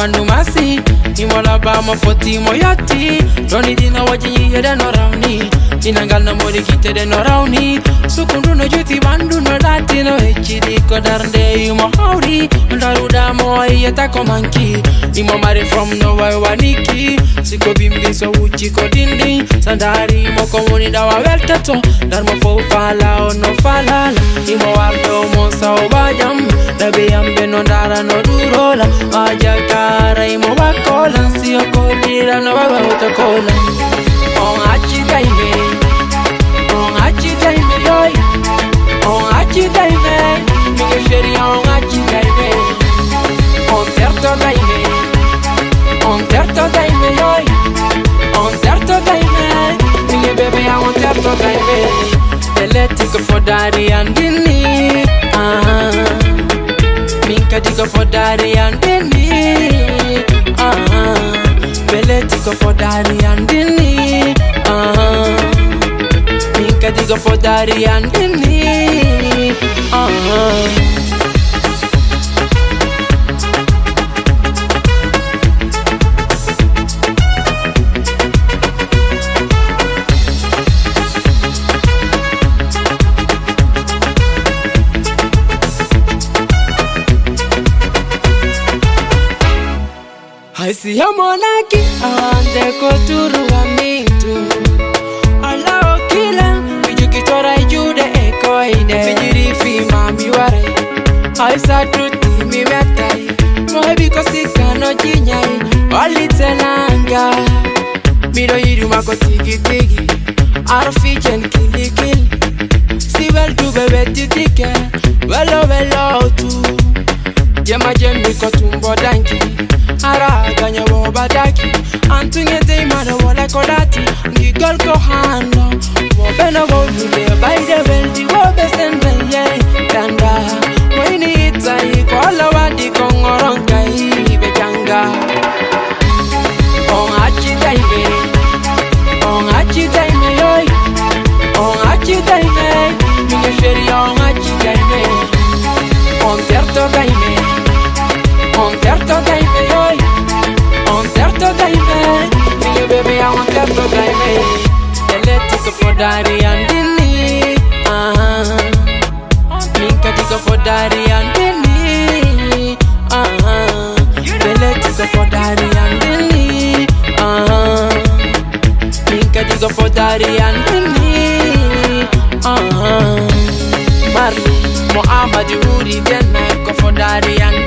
andumasi imolaba mafoti moyati donidina wajiyede norauni inangal namori kitede norauni sukunduno juti ban no dati no echidi ko darnde imo hauri ndaruda mo yeta ko manki imo mari from no wai waniki siko bimbi so uchi ko dindi. Sandari mo komuni dawa welteto dar mo fo fala no falala imo wardo mo sa o bajam dabe yambe no dara no durola. Aja kara imo bakola si o kodira no baba utakola on achi daime terto daime elettrico for daddy and dini minka digo for daddy and dini ah for daddy and dini minka digo for daddy and dinny ah I see a monarchy and the koturu wa mitu. Alao kila Vijukitora jude eko ine Vijiri fi mami ware I sa truti mi metai Moe biko sika no jinyai walitenanga tenanga. Miro yiru mako tigi tigi Arfi jen kili kili. Si bel tu bebe titike Velo velo tu arakanye bobataki antunyete imana wolakolati ngigolko hano. Wobena bolule baidebeldi wobesenbeye kanda wainiitsai kolowadi kongoronkai bejanga on achitaime on achitaime yoy on achitaime minyesherion baby I want terto daime Electric for daddy and dinny Ah Minka digo for daddy and dinny Ah Electric for daddy and dinny Ah Minka digo for daddy and dinny Ah Marley Muhammad Uri Denna go for daddy and